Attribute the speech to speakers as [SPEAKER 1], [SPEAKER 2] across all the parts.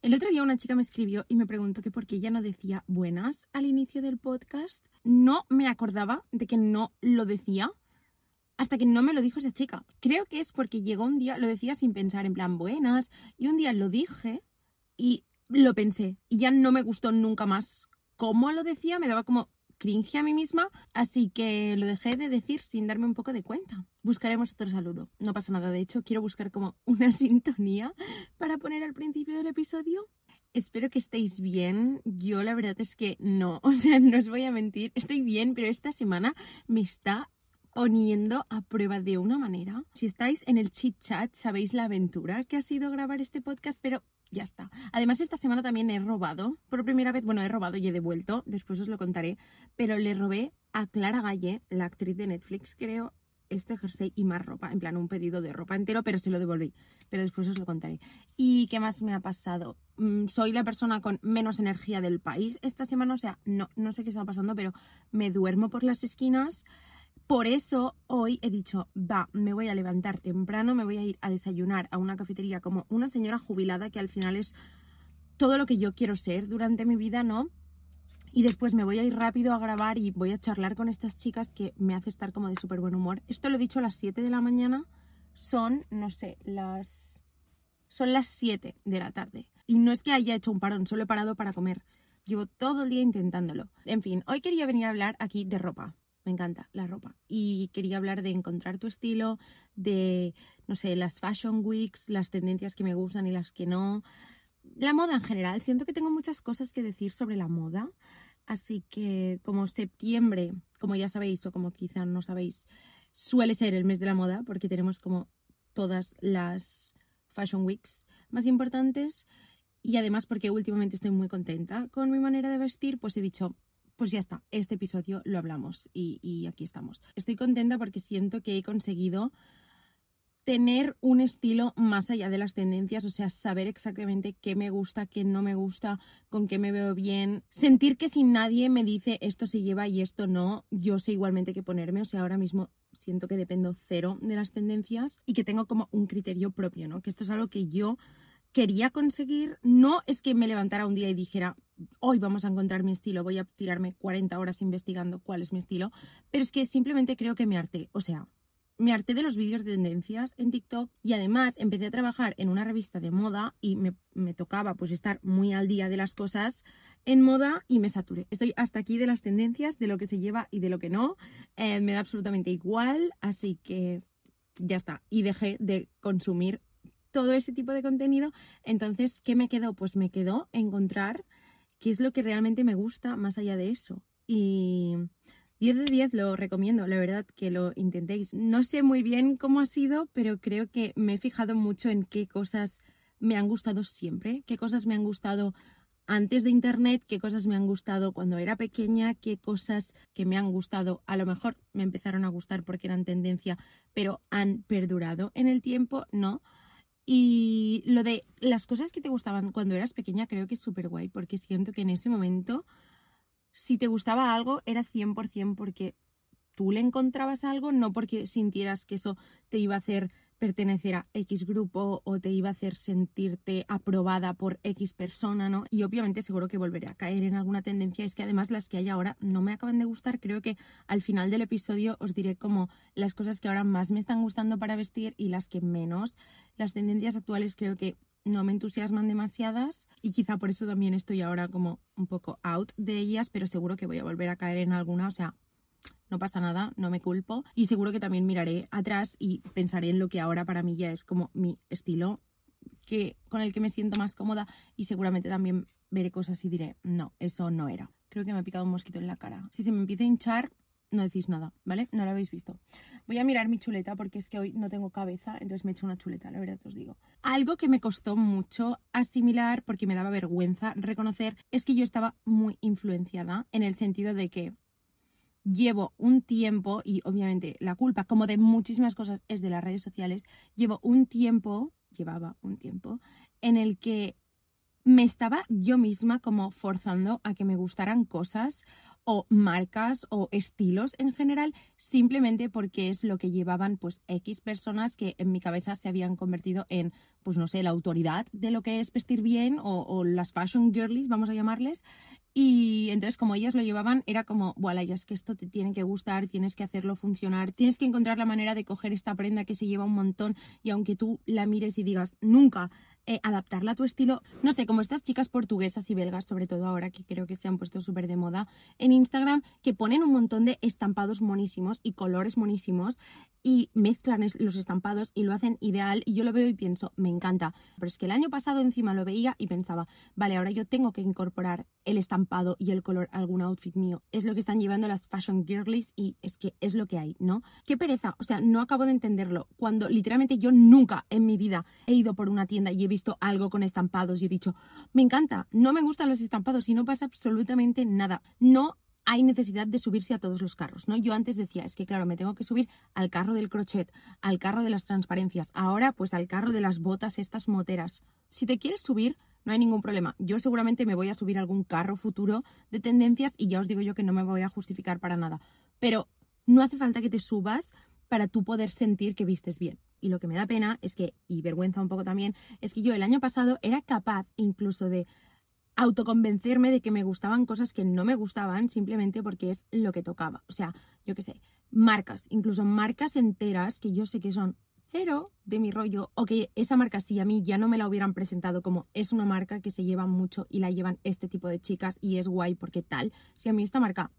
[SPEAKER 1] El otro día una chica me escribió y me preguntó que por qué ella no decía buenas al inicio del podcast. No me acordaba de que no lo decía hasta que no me lo dijo esa chica. Creo que es porque llegó un día, lo decía sin pensar en plan buenas, y un día lo dije y lo pensé y ya no me gustó nunca más. Cómo lo decía, me daba como cringe a mí misma, así que lo dejé de decir sin darme un poco de cuenta. Buscaremos otro saludo, no pasa nada, de hecho quiero buscar como una sintonía para poner al principio del episodio. Espero que estéis bien. Yo la verdad es que no, o sea, no os voy a mentir, estoy bien, pero esta semana me está poniendo a prueba de una manera. Si estáis en el chit chat, sabéis la aventura que ha sido grabar este podcast, pero ya está. Además, esta semana también he robado, por primera vez, bueno, he robado y he devuelto, después os lo contaré, pero le robé a Clara Galle, la actriz de Netflix, creo, este jersey y más ropa, en plan un pedido de ropa entero, pero se lo devolví, pero después os lo contaré. ¿Y qué más me ha pasado? Mm, soy la persona con menos energía del país esta semana, o sea, no, no sé qué está pasando, pero me duermo por las esquinas. Por eso hoy he dicho, va, me voy a levantar temprano, me voy a ir a desayunar a una cafetería como una señora jubilada que al final es todo lo que yo quiero ser durante mi vida, ¿no? Y después me voy a ir rápido a grabar y voy a charlar con estas chicas que me hace estar como de súper buen humor. Esto lo he dicho a las 7 de la mañana, son, no sé, las... Son las 7 de la tarde. Y no es que haya hecho un parón, solo he parado para comer. Llevo todo el día intentándolo. En fin, hoy quería venir a hablar aquí de ropa me encanta la ropa. Y quería hablar de encontrar tu estilo, de, no sé, las fashion weeks, las tendencias que me gustan y las que no. La moda en general. Siento que tengo muchas cosas que decir sobre la moda. Así que como septiembre, como ya sabéis o como quizá no sabéis, suele ser el mes de la moda porque tenemos como todas las fashion weeks más importantes y además porque últimamente estoy muy contenta con mi manera de vestir, pues he dicho, pues ya está, este episodio lo hablamos y, aquí estamos. Estoy contenta porque siento que he conseguido tener un estilo más allá de las tendencias, o sea, saber exactamente qué me gusta, qué no me gusta, con qué me veo bien, sentir que si nadie me dice esto se lleva y esto no, yo sé igualmente qué ponerme, o sea, ahora mismo siento que dependo cero de las tendencias y que tengo como un criterio propio, ¿no? Que esto es algo que yo quería conseguir, no es que me levantara un día y dijera, hoy vamos a encontrar mi estilo, voy a tirarme 40 horas investigando cuál es mi estilo, pero es que simplemente creo que me harté, o sea, me harté de los vídeos de tendencias en TikTok y además empecé a trabajar en una revista de moda y me, tocaba pues estar muy al día de las cosas en moda y me saturé. Estoy hasta aquí de las tendencias, de lo que se lleva y de lo que no. Eh, me da absolutamente igual, así que ya está. Y dejé de consumir todo ese tipo de contenido. Entonces, ¿qué me quedó? Pues me quedó encontrar qué es lo que realmente me gusta más allá de eso. Y 10 de 10 lo recomiendo, la verdad que lo intentéis. No sé muy bien cómo ha sido, pero creo que me he fijado mucho en qué cosas me han gustado siempre, qué cosas me han gustado antes de Internet, qué cosas me han gustado cuando era pequeña, qué cosas que me han gustado, a lo mejor me empezaron a gustar porque eran tendencia, pero han perdurado en el tiempo, no. Y lo de las cosas que te gustaban cuando eras pequeña creo que es súper guay, porque siento que en ese momento, si te gustaba algo, era 100% porque tú le encontrabas algo, no porque sintieras que eso te iba a hacer pertenecer a X grupo o te iba a hacer sentirte aprobada por X persona, ¿no? Y obviamente seguro que volveré a caer en alguna tendencia. Es que además las que hay ahora no me acaban de gustar. Creo que al final del episodio os diré como las cosas que ahora más me están gustando para vestir y las que menos. Las tendencias actuales creo que no me entusiasman demasiadas y quizá por eso también estoy ahora como un poco out de ellas, pero seguro que voy a volver a caer en alguna, o sea, no pasa nada, no me culpo y seguro que también miraré atrás y pensaré en lo que ahora para mí ya es como mi estilo que con el que me siento más cómoda y seguramente también veré cosas y diré, no, eso no era. Creo que me ha picado un mosquito en la cara. Si se me empieza a hinchar, no decís nada, ¿vale? No lo habéis visto. Voy a mirar mi chuleta porque es que hoy no tengo cabeza, entonces me he hecho una chuleta, la verdad os digo. Algo que me costó mucho asimilar porque me daba vergüenza reconocer es que yo estaba muy influenciada en el sentido de que llevo un tiempo, y obviamente la culpa, como de muchísimas cosas, es de las redes sociales, llevo un tiempo, llevaba un tiempo, en el que me estaba yo misma como forzando a que me gustaran cosas o marcas o estilos en general, simplemente porque es lo que llevaban pues X personas que en mi cabeza se habían convertido en, pues no sé, la autoridad de lo que es vestir bien o, las fashion girlies, vamos a llamarles. Y entonces como ellas lo llevaban, era como, voilà, ya es que esto te tiene que gustar, tienes que hacerlo funcionar, tienes que encontrar la manera de coger esta prenda que se lleva un montón y aunque tú la mires y digas, nunca eh, adaptarla a tu estilo. No sé, como estas chicas portuguesas y belgas, sobre todo ahora que creo que se han puesto súper de moda en Instagram, que ponen un montón de estampados monísimos y colores monísimos y mezclan los estampados y lo hacen ideal y yo lo veo y pienso, me encanta. Pero es que el año pasado encima lo veía y pensaba, vale, ahora yo tengo que incorporar el estampado y el color a algún outfit mío. Es lo que están llevando las fashion girlies y es que es lo que hay, ¿no? Qué pereza, o sea, no acabo de entenderlo. Cuando literalmente yo nunca en mi vida he ido por una tienda y he visto visto algo con estampados y he dicho, me encanta, no me gustan los estampados y no pasa absolutamente nada. No hay necesidad de subirse a todos los carros, ¿no? Yo antes decía, es que claro, me tengo que subir al carro del crochet, al carro de las transparencias, ahora pues al carro de las botas estas moteras. Si te quieres subir, no hay ningún problema. Yo seguramente me voy a subir a algún carro futuro de tendencias y ya os digo yo que no me voy a justificar para nada. Pero no hace falta que te subas para tú poder sentir que vistes bien. Y lo que me da pena es que, y vergüenza un poco también, es que yo el año pasado era capaz incluso de autoconvencerme de que me gustaban cosas que no me gustaban simplemente porque es lo que tocaba. O sea, yo qué sé, marcas, incluso marcas enteras que yo sé que son cero de mi rollo o que esa marca sí a mí ya no me la hubieran presentado como es una marca que se lleva mucho y la llevan este tipo de chicas y es guay porque tal. Si a mí esta marca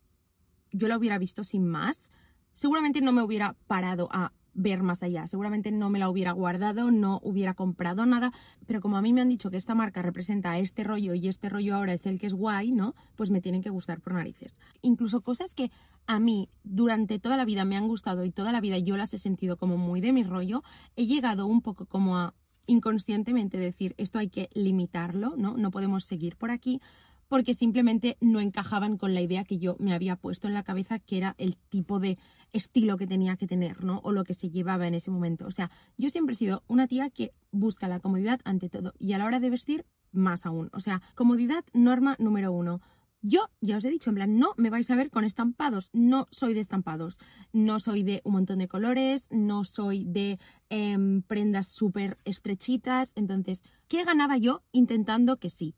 [SPEAKER 1] yo la hubiera visto sin más, seguramente no me hubiera parado a ver más allá. Seguramente no me la hubiera guardado, no hubiera comprado nada, pero como a mí me han dicho que esta marca representa este rollo y este rollo ahora es el que es guay, ¿no? Pues me tienen que gustar por narices. Incluso cosas que a mí durante toda la vida me han gustado y toda la vida yo las he sentido como muy de mi rollo, he llegado un poco como a inconscientemente decir esto hay que limitarlo, ¿no? No podemos seguir por aquí porque simplemente no encajaban con la idea que yo me había puesto en la cabeza que era el tipo de estilo que tenía que tener, ¿no? O lo que se llevaba en ese momento. O sea, yo siempre he sido una tía que busca la comodidad ante todo y a la hora de vestir más aún. O sea, comodidad, norma número uno. Yo ya os he dicho, en plan, no me vais a ver con estampados, no soy de estampados, no soy de un montón de colores, no soy de em, prendas súper estrechitas, entonces, ¿qué ganaba yo intentando que sí?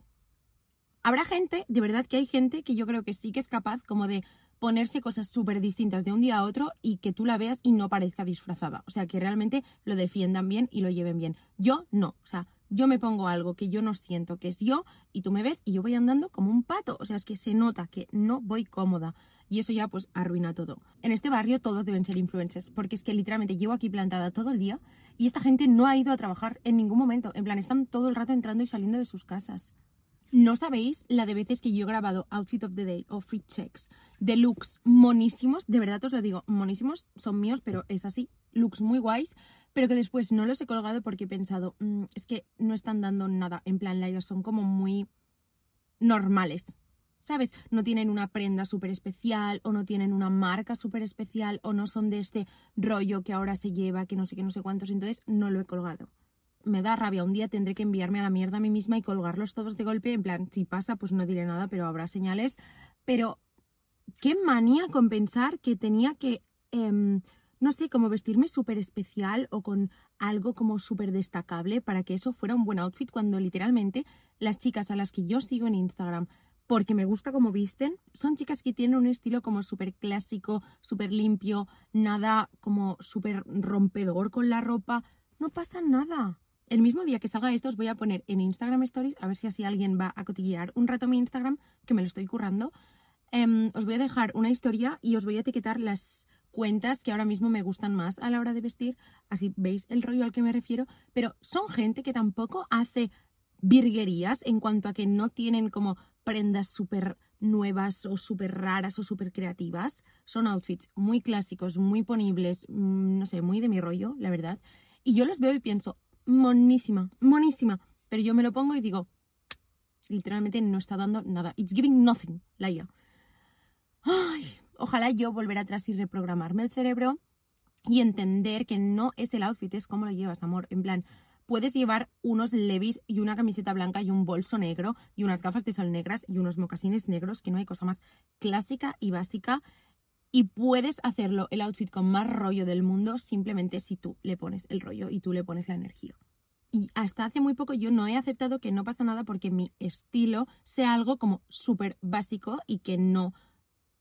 [SPEAKER 1] Habrá gente, de verdad que hay gente que yo creo que sí que es capaz como de ponerse cosas súper distintas de un día a otro y que tú la veas y no parezca disfrazada. O sea, que realmente lo defiendan bien y lo lleven bien. Yo no. O sea, yo me pongo algo que yo no siento que es yo y tú me ves y yo voy andando como un pato. O sea, es que se nota que no voy cómoda. Y eso ya pues arruina todo. En este barrio todos deben ser influencers, porque es que literalmente llevo aquí plantada todo el día y esta gente no ha ido a trabajar en ningún momento. En plan, están todo el rato entrando y saliendo de sus casas. No sabéis la de veces que yo he grabado Outfit of the Day o Fit Checks de looks monísimos, de verdad os lo digo, monísimos, son míos, pero es así, looks muy guays, pero que después no los he colgado porque he pensado, mm, es que no están dando nada, en plan, ellos son como muy normales, ¿sabes? No tienen una prenda súper especial o no tienen una marca súper especial o no son de este rollo que ahora se lleva, que no sé qué, no sé cuántos, entonces no lo he colgado me da rabia. Un día tendré que enviarme a la mierda a mí misma y colgarlos todos de golpe. En plan, si pasa, pues no diré nada, pero habrá señales. Pero, qué manía con pensar que tenía que, em, no sé, como vestirme súper especial o con algo como súper destacable para que eso fuera un buen outfit cuando literalmente las chicas a las que yo sigo en Instagram porque me gusta cómo visten, son chicas que tienen un estilo como súper clásico, súper limpio, nada como súper rompedor con la ropa. No pasa nada el mismo día que salga esto os voy a poner en Instagram Stories, a ver si así alguien va a cotillear un rato mi Instagram, que me lo estoy currando. Em, os voy a dejar una historia y os voy a etiquetar las cuentas que ahora mismo me gustan más a la hora de vestir, así veis el rollo al que me refiero, pero son gente que tampoco hace virguerías en cuanto a que no tienen como prendas súper nuevas o súper raras o súper creativas. Son outfits muy clásicos, muy ponibles, mm, no sé, muy de mi rollo, la verdad. Y yo los veo y pienso, monísima, monísima. Pero yo me lo pongo y digo, literalmente no está dando nada. It's giving nothing, Laia. Ay, ojalá yo volver atrás y reprogramarme el cerebro y entender que no es el outfit, es cómo lo llevas, amor. En plan, puedes llevar unos levis y una camiseta blanca y un bolso negro y unas gafas de sol negras y unos mocasines negros, que no hay cosa más clásica y básica. Y puedes hacerlo el outfit con más rollo del mundo simplemente si tú le pones el rollo y tú le pones la energía. Y hasta hace muy poco yo no he aceptado que no pasa nada porque mi estilo sea algo como súper básico y que no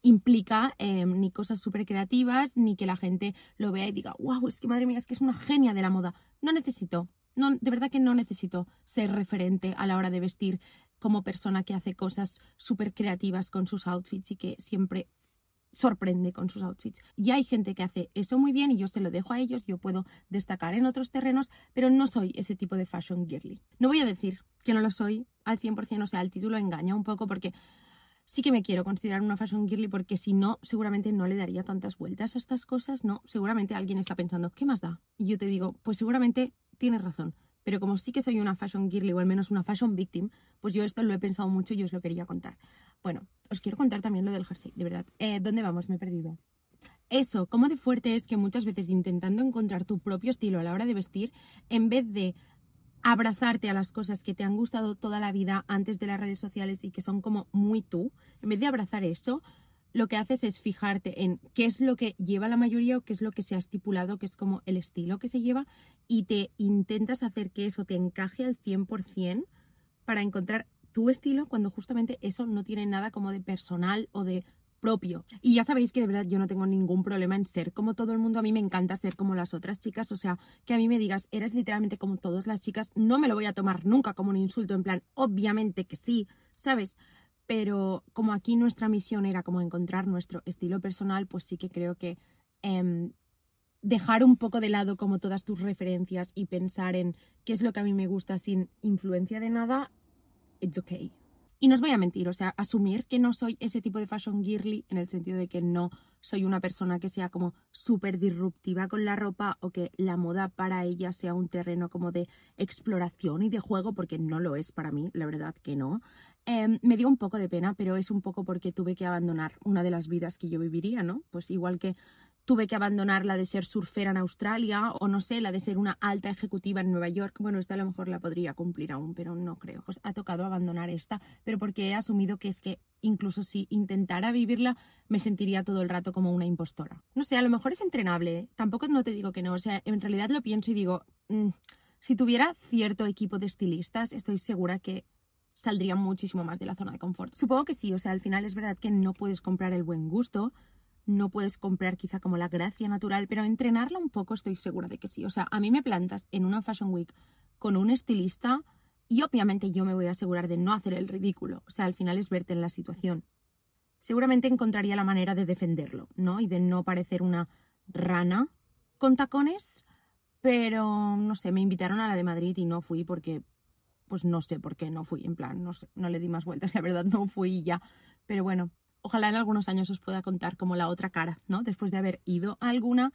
[SPEAKER 1] implica em, ni cosas súper creativas, ni que la gente lo vea y diga, wow, es que madre mía, es que es una genia de la moda. No necesito no, de verdad que no necesito ser referente a la hora de vestir como persona que hace cosas súper creativas con sus outfits y que siempre sorprende con sus outfits. Y hay gente que hace eso muy bien y yo se lo dejo a ellos, yo puedo destacar en otros terrenos, pero no soy ese tipo de fashion girly. No voy a decir que no lo soy al 100%, o sea, el título engaña un poco porque sí que me quiero considerar una fashion girly porque si no, seguramente no le daría tantas vueltas a estas cosas, ¿no? Seguramente alguien está pensando, ¿qué más da? Y yo te digo, pues seguramente tienes razón. Pero como sí que soy una fashion girly o al menos una fashion victim, pues yo esto lo he pensado mucho y os lo quería contar. Bueno, os quiero contar también lo del jersey, de verdad. Eh, ¿Dónde vamos? Me he perdido. Eso, cómo de fuerte es que muchas veces intentando encontrar tu propio estilo a la hora de vestir, en vez de abrazarte a las cosas que te han gustado toda la vida antes de las redes sociales y que son como muy tú, en vez de abrazar eso, lo que haces es fijarte en qué es lo que lleva la mayoría o qué es lo que se ha estipulado, que es como el estilo que se lleva, y te intentas hacer que eso te encaje al 100% para encontrar tu estilo cuando justamente eso no tiene nada como de personal o de propio. Y ya sabéis que de verdad yo no tengo ningún problema en ser como todo el mundo. A mí me encanta ser como las otras chicas. O sea, que a mí me digas, eres literalmente como todas las chicas, no me lo voy a tomar nunca como un insulto. En plan, obviamente que sí, ¿sabes? pero como aquí nuestra misión era como encontrar nuestro estilo personal, pues sí que creo que em, dejar un poco de lado como todas tus referencias y pensar en qué es lo que a mí me gusta sin influencia de nada, it's okay. Y no os voy a mentir, o sea, asumir que no soy ese tipo de fashion girly en el sentido de que no soy una persona que sea como súper disruptiva con la ropa o que la moda para ella sea un terreno como de exploración y de juego, porque no lo es para mí, la verdad que no. Em, me dio un poco de pena, pero es un poco porque tuve que abandonar una de las vidas que yo viviría, ¿no? Pues igual que tuve que abandonar la de ser surfera en Australia o no sé, la de ser una alta ejecutiva en Nueva York. Bueno, esta a lo mejor la podría cumplir aún, pero no creo. Pues ha tocado abandonar esta, pero porque he asumido que es que incluso si intentara vivirla, me sentiría todo el rato como una impostora. No sé, a lo mejor es entrenable, ¿eh? tampoco no te digo que no, o sea, en realidad lo pienso y digo, mm, si tuviera cierto equipo de estilistas, estoy segura que saldría muchísimo más de la zona de confort. Supongo que sí, o sea, al final es verdad que no puedes comprar el buen gusto, no puedes comprar quizá como la gracia natural, pero entrenarla un poco estoy segura de que sí. O sea, a mí me plantas en una Fashion Week con un estilista y obviamente yo me voy a asegurar de no hacer el ridículo. O sea, al final es verte en la situación. Seguramente encontraría la manera de defenderlo, ¿no? Y de no parecer una rana con tacones, pero no sé, me invitaron a la de Madrid y no fui porque, pues no sé por qué no fui, en plan, no no le di más vueltas, la verdad no fui y ya. Pero bueno, ojalá en algunos años os pueda contar como la otra cara, ¿no? Después de haber ido a alguna.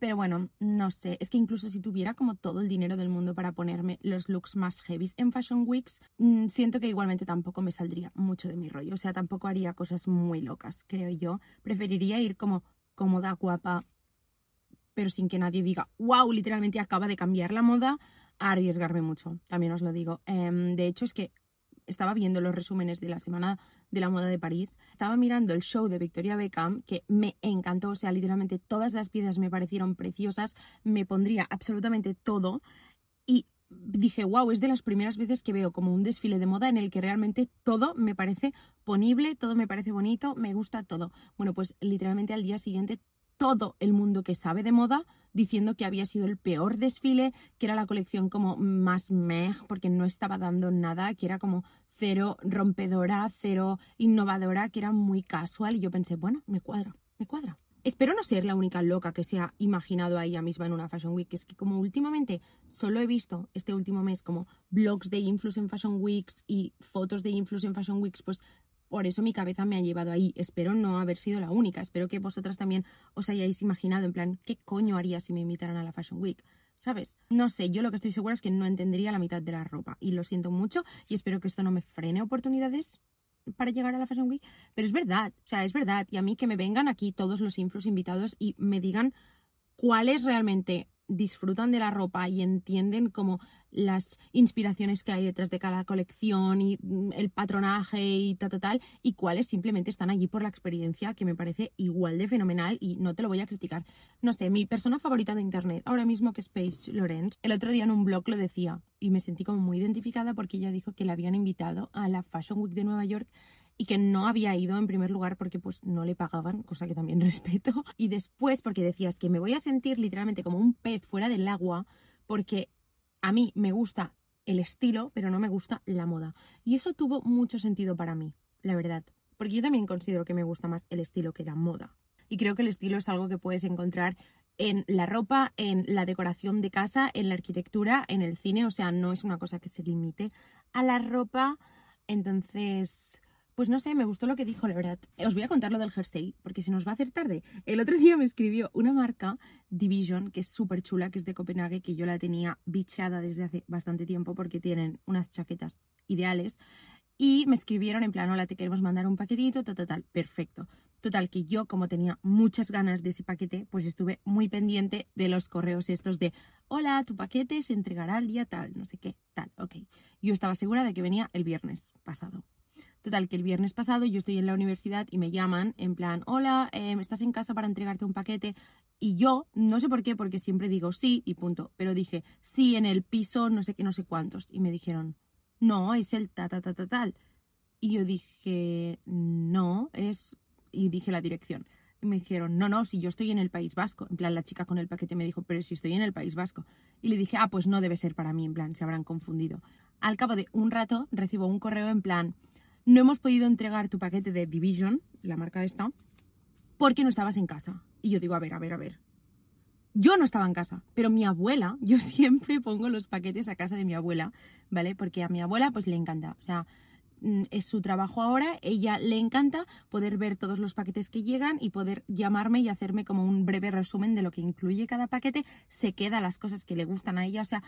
[SPEAKER 1] pero bueno, no sé, es que incluso si tuviera como todo el dinero del mundo para ponerme los looks más heavy en Fashion Weeks, mm, siento que igualmente tampoco me saldría mucho de mi rollo, o sea, tampoco haría cosas muy locas, creo yo. Preferiría ir como cómoda, guapa, pero sin que nadie diga, wow, literalmente acaba de cambiar la moda, a arriesgarme mucho, también os lo digo. Em, de hecho, es que estaba viendo los resúmenes de la semana de la moda de París, estaba mirando el show de Victoria Beckham, que me encantó, o sea, literalmente todas las piezas me parecieron preciosas, me pondría absolutamente todo y dije, wow, es de las primeras veces que veo como un desfile de moda en el que realmente todo me parece ponible, todo me parece bonito, me gusta todo. Bueno, pues literalmente al día siguiente todo el mundo que sabe de moda diciendo que había sido el peor desfile, que era la colección como más meh, porque no estaba dando nada, que era como cero rompedora, cero innovadora, que era muy casual. Y yo pensé, bueno, me cuadra, me cuadra. Espero no ser la única loca que se ha imaginado a ella misma en una Fashion Week. Es que como últimamente solo he visto este último mes como blogs de influx en Fashion Weeks y fotos de influx en Fashion Weeks, pues por eso mi cabeza me ha llevado ahí. Espero no haber sido la única. Espero que vosotras también os hayáis imaginado en plan, ¿qué coño haría si me invitaran a la Fashion Week? ¿Sabes? No sé, yo lo que estoy segura es que no entendería la mitad de la ropa. Y lo siento mucho y espero que esto no me frene oportunidades para llegar a la Fashion Week. Pero es verdad, o sea, es verdad. Y a mí que me vengan aquí todos los influx invitados y me digan cuál es realmente disfrutan de la ropa y entienden como las inspiraciones que hay detrás de cada colección y mm, el patronaje y tal, tal, tal, y cuáles simplemente están allí por la experiencia, que me parece igual de fenomenal y no te lo voy a criticar. No sé, mi persona favorita de internet, ahora mismo que es Paige Lorenz, el otro día en un blog lo decía y me sentí como muy identificada porque ella dijo que la habían invitado a la Fashion Week de Nueva York y que no había ido en primer lugar porque pues no le pagaban, cosa que también respeto, y después porque decías que me voy a sentir literalmente como un pez fuera del agua porque a mí me gusta el estilo, pero no me gusta la moda. Y eso tuvo mucho sentido para mí, la verdad, porque yo también considero que me gusta más el estilo que la moda. Y creo que el estilo es algo que puedes encontrar en la ropa, en la decoración de casa, en la arquitectura, en el cine, o sea, no es una cosa que se limite a la ropa. Entonces, pues no sé, me gustó lo que dijo, la verdad. Os voy a contar lo del jersey, porque se nos va a hacer tarde. El otro día me escribió una marca, Division, que es súper chula, que es de Copenhague, que yo la tenía bicheada desde hace bastante tiempo porque tienen unas chaquetas ideales. Y me escribieron en plan, hola, te queremos mandar un paquetito, tal, tal, tal. Perfecto. Total, que yo, como tenía muchas ganas de ese paquete, pues estuve muy pendiente de los correos estos de, hola, tu paquete se entregará el día tal, no sé qué, tal, ok. Yo estaba segura de que venía el viernes pasado. Total, que el viernes pasado yo estoy en la universidad y me llaman en plan, hola, em, ¿estás en casa para entregarte un paquete? Y yo, no sé por qué, porque siempre digo sí y punto, pero dije, sí, en el piso, no sé qué, no sé cuántos. Y me dijeron, no, es el ta, ta, ta, ta, tal. Y yo dije, no, es... Y dije la dirección. Y me dijeron, no, no, si yo estoy en el País Vasco. En plan, la chica con el paquete me dijo, pero si estoy en el País Vasco. Y le dije, ah, pues no debe ser para mí, en plan, se habrán confundido. Al cabo de un rato recibo un correo en plan, no hemos podido entregar tu paquete de Division, la marca esta, porque no estabas en casa. Y yo digo, a ver, a ver, a ver. Yo no estaba en casa, pero mi abuela, yo siempre pongo los paquetes a casa de mi abuela, ¿vale? Porque a mi abuela pues le encanta, o sea, mm, es su trabajo ahora, ella le encanta poder ver todos los paquetes que llegan y poder llamarme y hacerme como un breve resumen de lo que incluye cada paquete, se queda las cosas que le gustan a ella, o sea,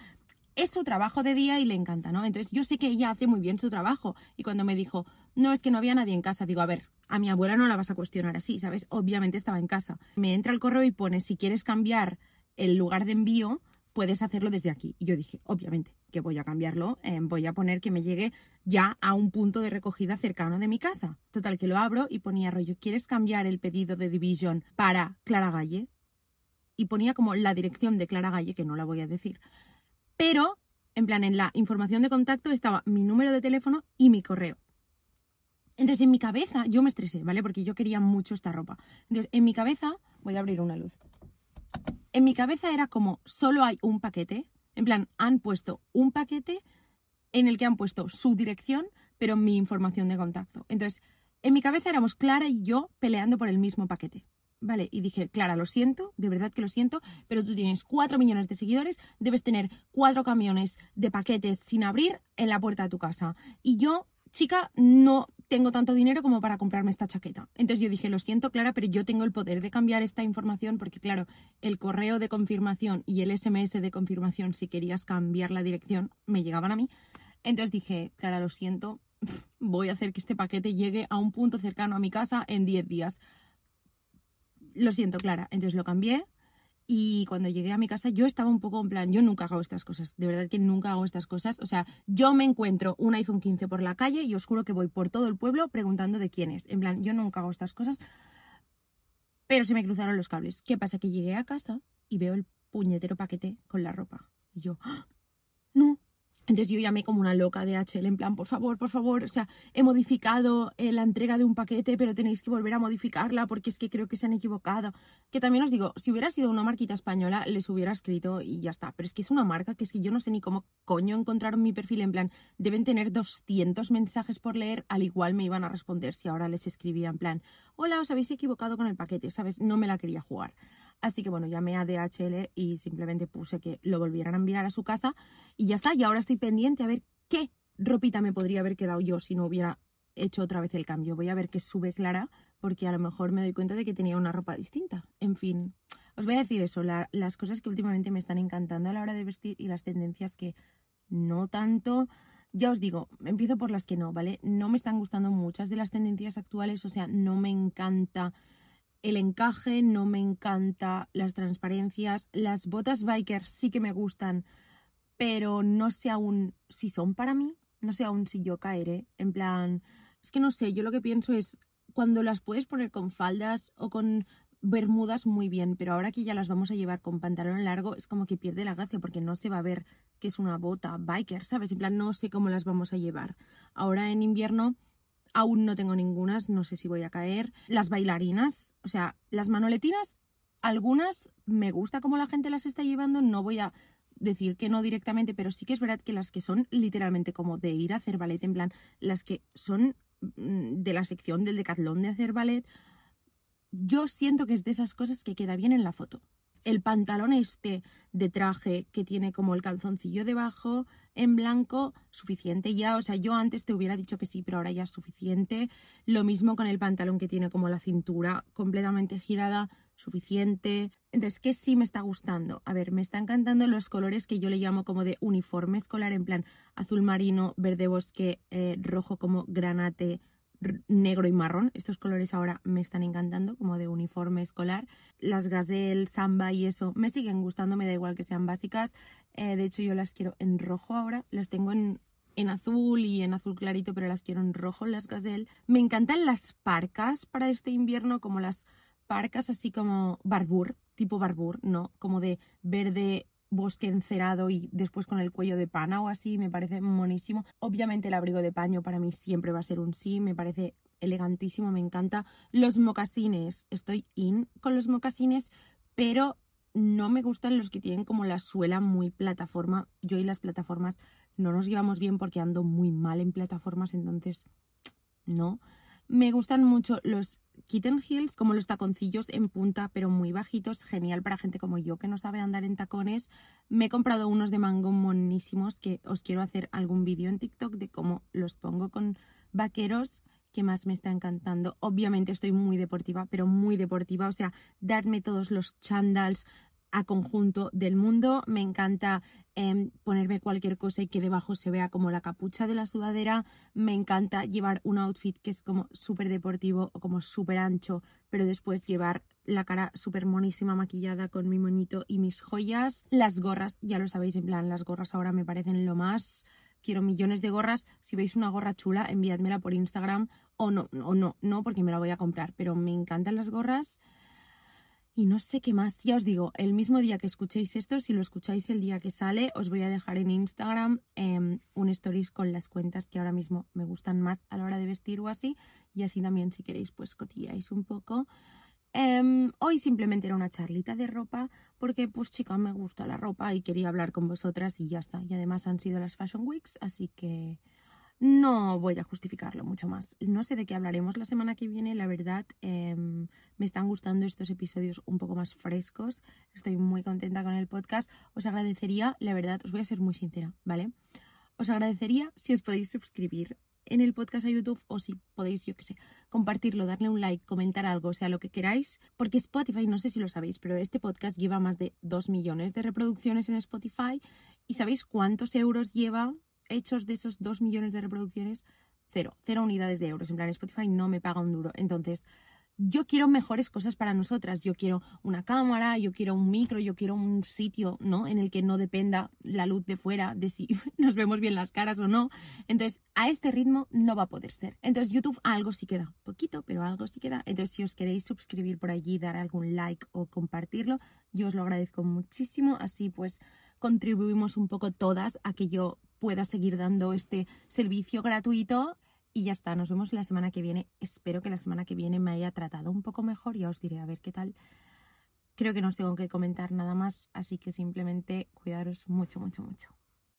[SPEAKER 1] es su trabajo de día y le encanta, ¿no? Entonces yo sé que ella hace muy bien su trabajo. Y cuando me dijo, no, es que no había nadie en casa, digo, a ver, a mi abuela no la vas a cuestionar así, ¿sabes? Obviamente estaba en casa. Me entra el correo y pone, si quieres cambiar el lugar de envío, puedes hacerlo desde aquí. Y yo dije, obviamente, que voy a cambiarlo, eh, voy a poner que me llegue ya a un punto de recogida cercano de mi casa. Total, que lo abro y ponía rollo, ¿quieres cambiar el pedido de Division para Clara Galle? Y ponía como la dirección de Clara Galle, que no la voy a decir. Pero, en plan, en la información de contacto estaba mi número de teléfono y mi correo. Entonces, en mi cabeza, yo me estresé, ¿vale? Porque yo quería mucho esta ropa. Entonces, en mi cabeza, voy a abrir una luz. En mi cabeza era como, solo hay un paquete. En plan, han puesto un paquete en el que han puesto su dirección, pero mi información de contacto. Entonces, en mi cabeza éramos Clara y yo peleando por el mismo paquete. Vale, y dije, Clara, lo siento, de verdad que lo siento, pero tú tienes cuatro millones de seguidores, debes tener cuatro camiones de paquetes sin abrir en la puerta de tu casa. Y yo, chica, no tengo tanto dinero como para comprarme esta chaqueta. Entonces yo dije, lo siento, Clara, pero yo tengo el poder de cambiar esta información porque, claro, el correo de confirmación y el SMS de confirmación, si querías cambiar la dirección, me llegaban a mí. Entonces dije, Clara, lo siento, voy a hacer que este paquete llegue a un punto cercano a mi casa en 10 días lo siento, Clara. Entonces lo cambié y cuando llegué a mi casa yo estaba un poco en plan, yo nunca hago estas cosas, de verdad que nunca hago estas cosas. O sea, yo me encuentro un iPhone 15 por la calle y os juro que voy por todo el pueblo preguntando de quién es. En plan, yo nunca hago estas cosas, pero se me cruzaron los cables. ¿Qué pasa? Que llegué a casa y veo el puñetero paquete con la ropa. Y yo, ¡Ah! no, Entonces yo llamé como una loca de HL en plan, por favor, por favor, o sea, he modificado eh, la entrega de un paquete, pero tenéis que volver a modificarla porque es que creo que se han equivocado. Que también os digo, si hubiera sido una marquita española, les hubiera escrito y ya está. Pero es que es una marca que es que yo no sé ni cómo coño encontraron mi perfil en plan, deben tener 200 mensajes por leer, al igual me iban a responder si ahora les escribía en plan, hola, os habéis equivocado con el paquete, ¿sabes? No me la quería jugar. Así que bueno, llamé a DHL y simplemente puse que lo volvieran a enviar a su casa y ya está. Y ahora estoy pendiente a ver qué ropita me podría haber quedado yo si no hubiera hecho otra vez el cambio. Voy a ver qué sube Clara porque a lo mejor me doy cuenta de que tenía una ropa distinta. En fin, os voy a decir eso, las cosas que últimamente me están encantando a la hora de vestir y las tendencias que no tanto. Ya os digo, empiezo por las que no, ¿vale? No me están gustando muchas de las tendencias actuales, o sea, no me encanta el encaje, no me encanta las transparencias. Las botas biker sí que me gustan, pero no sé aún si son para mí, no sé aún si yo caeré. En plan, es que no sé, yo lo que pienso es cuando las puedes poner con faldas o con bermudas muy bien, pero ahora que ya las vamos a llevar con pantalón largo es como que pierde la gracia porque no se va a ver que es una bota biker, ¿sabes? En plan, no sé cómo las vamos a llevar. Ahora en invierno Aún no tengo ningunas, no sé si voy a caer. Las bailarinas, o sea, las manoletinas, algunas me gusta cómo la gente las está llevando, no voy a decir que no directamente, pero sí que es verdad que las que son literalmente como de ir a hacer ballet, en plan, las que son mm, de la sección del decatlón de hacer ballet, yo siento que es de esas cosas que queda bien en la foto el pantalón este de traje que tiene como el calzoncillo debajo en blanco, suficiente ya. O sea, yo antes te hubiera dicho que sí, pero ahora ya es suficiente. Lo mismo con el pantalón que tiene como la cintura completamente girada, suficiente. Entonces, ¿qué sí me está gustando? A ver, me están encantando los colores que yo le llamo como de uniforme escolar, en plan azul marino, verde bosque, eh, rojo como granate, negro y marrón. Estos colores ahora me están encantando, como de uniforme escolar. Las gazelle, samba y eso me siguen gustando, me da igual que sean básicas. Eh, de hecho, yo las quiero en rojo ahora. Las tengo en, en azul y en azul clarito, pero las quiero en rojo, las gazelle. Me encantan las parcas para este invierno, como las parcas así como barbur, tipo barbur, ¿no? Como de verde bosque encerado y después con el cuello de pana o así, me parece monísimo. Obviamente el abrigo de paño para mí siempre va a ser un sí, me parece elegantísimo, me encanta. Los mocasines, estoy in con los mocasines, pero no me gustan los que tienen como la suela muy plataforma. Yo y las plataformas no nos llevamos bien porque ando muy mal en plataformas, entonces no. Me gustan mucho los kitten heels, como los taconcillos en punta, pero muy bajitos. Genial para gente como yo que no sabe andar en tacones. Me he comprado unos de mango monísimos que os quiero hacer algún vídeo en TikTok de cómo los pongo con vaqueros que más me está encantando. Obviamente estoy muy deportiva, pero muy deportiva. O sea, dadme todos los chandals, a conjunto del mundo. Me encanta em, ponerme cualquier cosa y que debajo se vea como la capucha de la sudadera. Me encanta llevar un outfit que es como súper deportivo o como súper ancho, pero después llevar la cara súper monísima maquillada con mi moñito y mis joyas. Las gorras, ya lo sabéis, en plan, las gorras ahora me parecen lo más. Quiero millones de gorras. Si veis una gorra chula, enviádmela por Instagram o no, o no, no, porque me la voy a comprar. Pero me encantan las gorras. Y no sé qué más. Ya os digo, el mismo día que escuchéis esto, si lo escucháis el día que sale, os voy a dejar en Instagram em, un stories con las cuentas que ahora mismo me gustan más a la hora de vestir o así. Y así también, si queréis, pues cotilláis un poco. Em, hoy simplemente era una charlita de ropa porque, pues chica, me gusta la ropa y quería hablar con vosotras y ya está. Y además han sido las Fashion Weeks, así que no voy a justificarlo mucho más. No sé de qué hablaremos la semana que viene, la verdad. Em, me están gustando estos episodios un poco más frescos. Estoy muy contenta con el podcast. Os agradecería, la verdad, os voy a ser muy sincera, ¿vale? Os agradecería si os podéis suscribir en el podcast a YouTube o si podéis, yo qué sé, compartirlo, darle un like, comentar algo, o sea, lo que queráis, porque Spotify, no sé si lo sabéis, pero este podcast lleva más de 2 millones de reproducciones en Spotify y ¿sabéis cuántos euros lleva hechos de esos dos millones de reproducciones, cero, cero unidades de euros. En plan, Spotify no me paga un duro. Entonces, yo quiero mejores cosas para nosotras. Yo quiero una cámara, yo quiero un micro, yo quiero un sitio, ¿no? En el que no dependa la luz de fuera de si nos vemos bien las caras o no. Entonces, a este ritmo no va a poder ser. Entonces, YouTube algo sí queda, poquito, pero algo sí queda. Entonces, si os queréis suscribir por allí, dar algún like o compartirlo, yo os lo agradezco muchísimo. Así pues, contribuimos un poco todas a que yo pueda seguir dando este servicio gratuito. Y ya está, nos vemos la semana que viene. Espero que la semana que viene me haya tratado un poco mejor, ya os diré a ver qué tal. Creo que no os tengo que comentar nada más, así que simplemente cuidaros mucho, mucho, mucho.